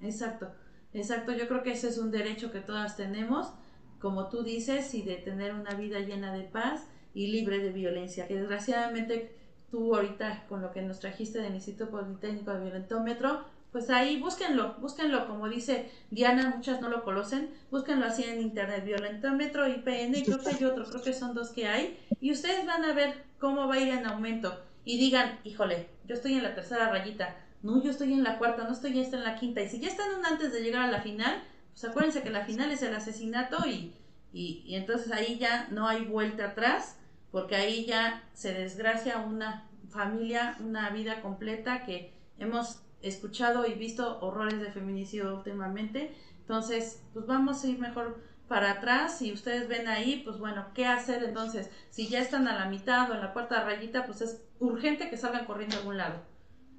Exacto, exacto. Yo creo que ese es un derecho que todas tenemos, como tú dices, y de tener una vida llena de paz y libre de violencia, que desgraciadamente tú ahorita con lo que nos trajiste del Instituto Politécnico de Violentómetro, pues ahí búsquenlo, búsquenlo, como dice Diana, muchas no lo conocen, búsquenlo así en internet, violentómetro, IPN, creo que hay otro, creo que son dos que hay, y ustedes van a ver cómo va a ir en aumento, y digan, híjole, yo estoy en la tercera rayita, no, yo estoy en la cuarta, no estoy ya en la quinta, y si ya están antes de llegar a la final, pues acuérdense que la final es el asesinato y, y, y entonces ahí ya no hay vuelta atrás, porque ahí ya se desgracia una familia, una vida completa que hemos escuchado y visto horrores de feminicidio últimamente. Entonces, pues vamos a ir mejor para atrás. Si ustedes ven ahí, pues bueno, ¿qué hacer entonces? Si ya están a la mitad o en la cuarta rayita, pues es urgente que salgan corriendo a algún lado.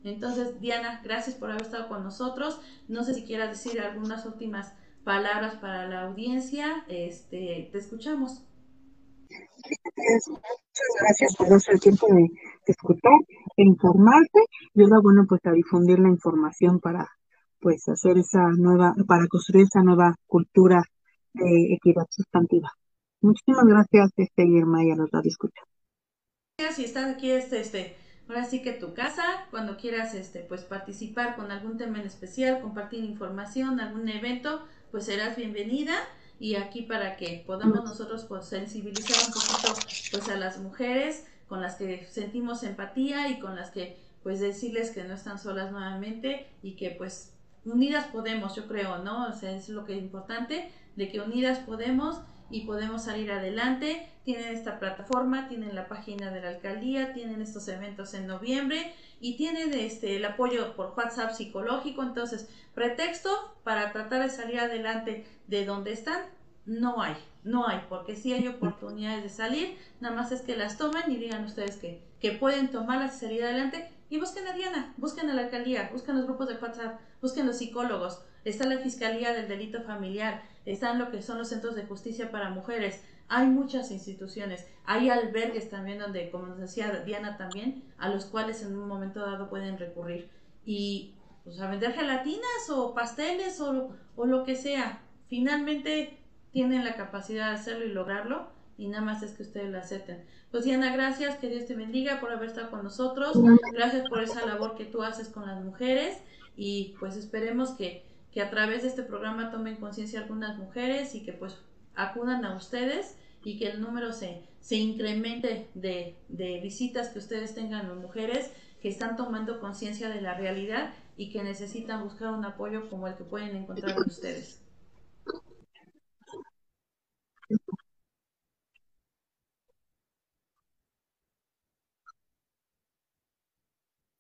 Entonces, Diana, gracias por haber estado con nosotros. No sé si quieras decir algunas últimas palabras para la audiencia. Este, te escuchamos. Muchas gracias por darse el tiempo de, escuchar e informarse y ahora, bueno, pues a difundir la información para pues hacer esa nueva, para construir esa nueva cultura de equidad sustantiva. Muchísimas gracias, este Irma, y a los escucha. Si estás aquí, este, este, ahora sí que tu casa, cuando quieras, este, pues participar con algún tema en especial, compartir información, algún evento, pues serás bienvenida y aquí para que podamos nosotros pues, sensibilizar un poquito pues a las mujeres con las que sentimos empatía y con las que pues decirles que no están solas nuevamente y que pues unidas podemos, yo creo, ¿no? O sea, es lo que es importante, de que unidas podemos y podemos salir adelante. Tienen esta plataforma, tienen la página de la alcaldía, tienen estos eventos en noviembre y tienen este, el apoyo por WhatsApp psicológico. Entonces, pretexto para tratar de salir adelante de donde están, no hay, no hay, porque sí hay oportunidades de salir, nada más es que las tomen y digan ustedes que, que pueden tomarlas y salir adelante y busquen a Diana, busquen a la alcaldía, busquen los grupos de WhatsApp, busquen los psicólogos, está la Fiscalía del Delito Familiar, están lo que son los centros de justicia para mujeres, hay muchas instituciones, hay albergues también donde, como nos decía Diana también, a los cuales en un momento dado pueden recurrir y pues, a vender gelatinas o pasteles o, o lo que sea. Finalmente tienen la capacidad de hacerlo y lograrlo y nada más es que ustedes lo acepten. Pues Diana, gracias, que Dios te bendiga por haber estado con nosotros, gracias por esa labor que tú haces con las mujeres y pues esperemos que, que a través de este programa tomen conciencia algunas mujeres y que pues acudan a ustedes y que el número se, se incremente de, de visitas que ustedes tengan las mujeres que están tomando conciencia de la realidad y que necesitan buscar un apoyo como el que pueden encontrar en ustedes.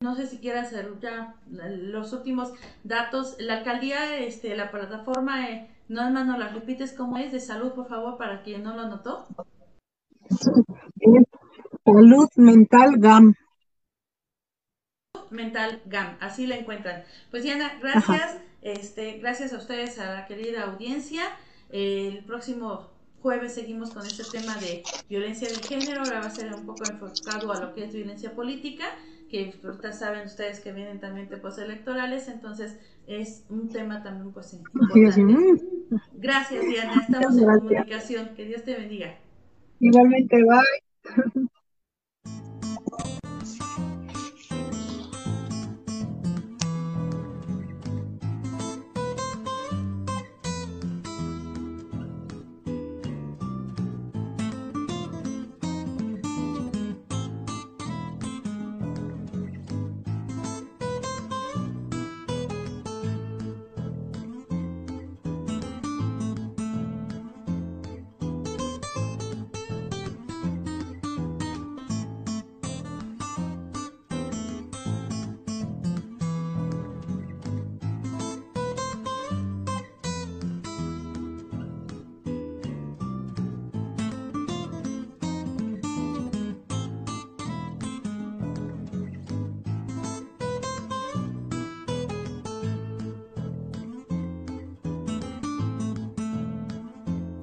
No sé si quieras hacer ya los últimos datos. La alcaldía, este, la plataforma, eh, no más nos la repites cómo es de salud, por favor, para quien no lo anotó. Salud Mental GAM. Mental GAM, así la encuentran. Pues Diana, gracias, este, gracias a ustedes, a la querida audiencia. el próximo jueves seguimos con este tema de violencia de género, ahora va a ser un poco enfocado a lo que es violencia política, que ahorita saben ustedes que vienen también tiempos electorales, entonces es un tema también pues importante. Gracias Diana, estamos en comunicación, que Dios te bendiga. Igualmente, bye.